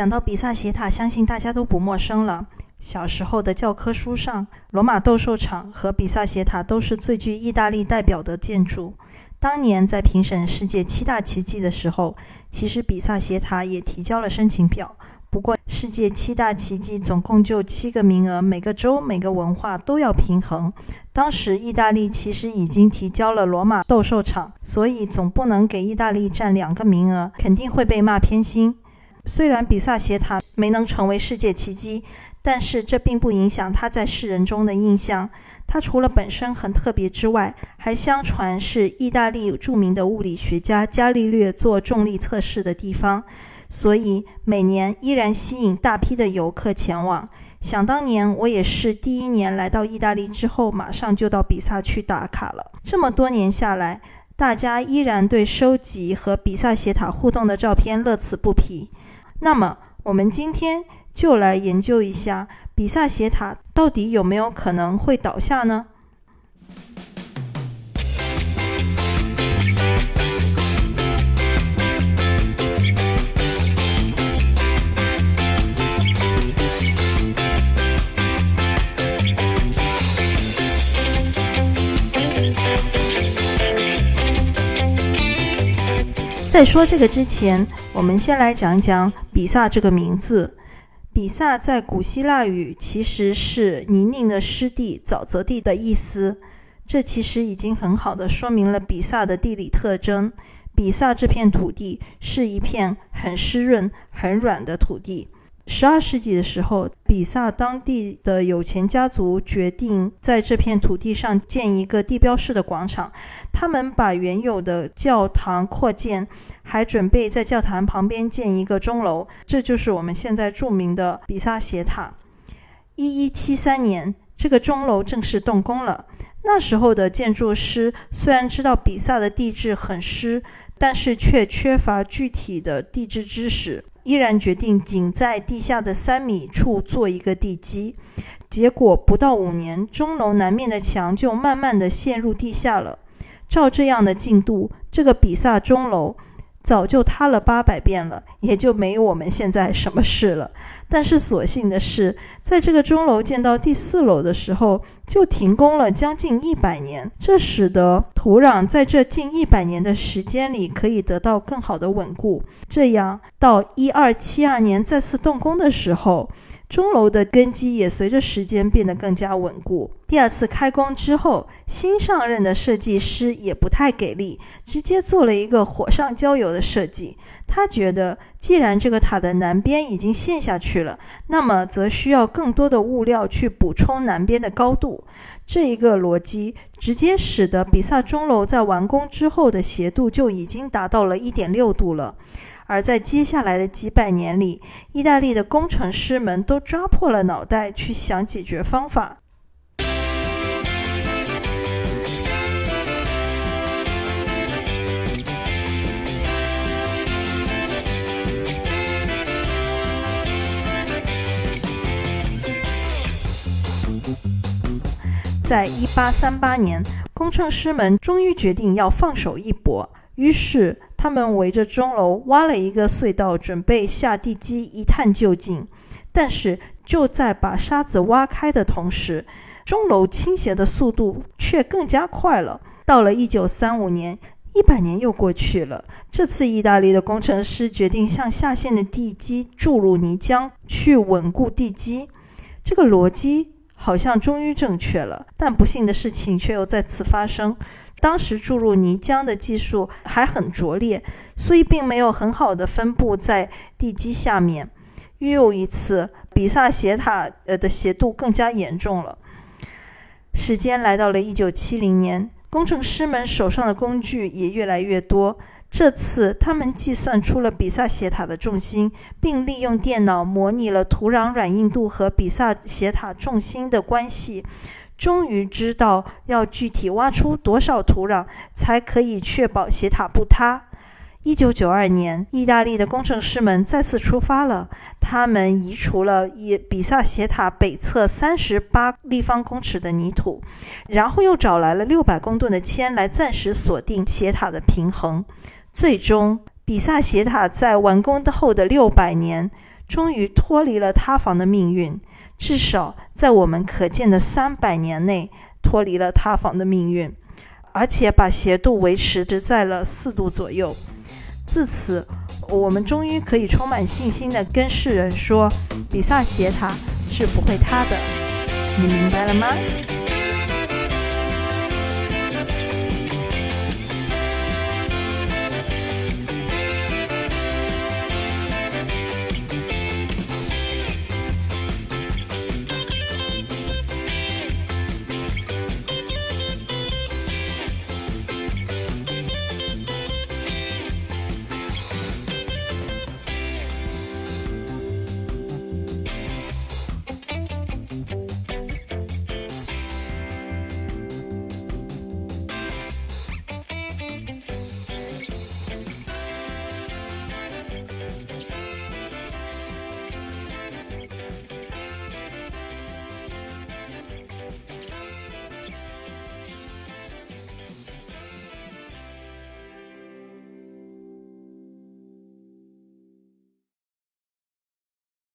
讲到比萨斜塔，相信大家都不陌生了。小时候的教科书上，罗马斗兽场和比萨斜塔都是最具意大利代表的建筑。当年在评审世界七大奇迹的时候，其实比萨斜塔也提交了申请表。不过，世界七大奇迹总共就七个名额，每个州、每个文化都要平衡。当时意大利其实已经提交了罗马斗兽场，所以总不能给意大利占两个名额，肯定会被骂偏心。虽然比萨斜塔没能成为世界奇迹，但是这并不影响它在世人中的印象。它除了本身很特别之外，还相传是意大利著名的物理学家伽利略做重力测试的地方。所以每年依然吸引大批的游客前往。想当年，我也是第一年来到意大利之后，马上就到比萨去打卡了。这么多年下来，大家依然对收集和比萨斜塔互动的照片乐此不疲。那么，我们今天就来研究一下比萨斜塔到底有没有可能会倒下呢？在说这个之前，我们先来讲讲比萨这个名字。比萨在古希腊语其实是泥泞的湿地、沼泽地的意思。这其实已经很好的说明了比萨的地理特征。比萨这片土地是一片很湿润、很软的土地。十二世纪的时候，比萨当地的有钱家族决定在这片土地上建一个地标式的广场。他们把原有的教堂扩建，还准备在教堂旁边建一个钟楼，这就是我们现在著名的比萨斜塔。一一七三年，这个钟楼正式动工了。那时候的建筑师虽然知道比萨的地质很湿，但是却缺乏具体的地质知识。依然决定仅在地下的三米处做一个地基，结果不到五年，钟楼南面的墙就慢慢的陷入地下了。照这样的进度，这个比萨钟楼。早就塌了八百遍了，也就没有我们现在什么事了。但是所幸的是，在这个钟楼建到第四楼的时候，就停工了将近一百年，这使得土壤在这近一百年的时间里可以得到更好的稳固。这样到一二七二年再次动工的时候。钟楼的根基也随着时间变得更加稳固。第二次开工之后，新上任的设计师也不太给力，直接做了一个火上浇油的设计。他觉得，既然这个塔的南边已经陷下去了，那么则需要更多的物料去补充南边的高度。这一个逻辑直接使得比萨钟楼在完工之后的斜度就已经达到了一点六度了。而在接下来的几百年里，意大利的工程师们都抓破了脑袋去想解决方法。在一八三八年，工程师们终于决定要放手一搏，于是。他们围着钟楼挖了一个隧道，准备下地基一探究竟。但是就在把沙子挖开的同时，钟楼倾斜的速度却更加快了。到了一九三五年，一百年又过去了。这次，意大利的工程师决定向下陷的地基注入泥浆，去稳固地基。这个逻辑好像终于正确了，但不幸的事情却又再次发生。当时注入泥浆的技术还很拙劣，所以并没有很好的分布在地基下面。又一次，比萨斜塔呃的斜度更加严重了。时间来到了一九七零年，工程师们手上的工具也越来越多。这次，他们计算出了比萨斜塔的重心，并利用电脑模拟了土壤软硬度和比萨斜塔重心的关系。终于知道要具体挖出多少土壤，才可以确保斜塔不塌。一九九二年，意大利的工程师们再次出发了。他们移除了比萨斜塔北侧三十八立方公尺的泥土，然后又找来了六百公吨的铅来暂时锁定斜塔的平衡。最终，比萨斜塔在完工后的六百年。终于脱离了塌房的命运，至少在我们可见的三百年内脱离了塌房的命运，而且把斜度维持着在了四度左右。自此，我们终于可以充满信心地跟世人说，比萨斜塔是不会塌的。你明白了吗？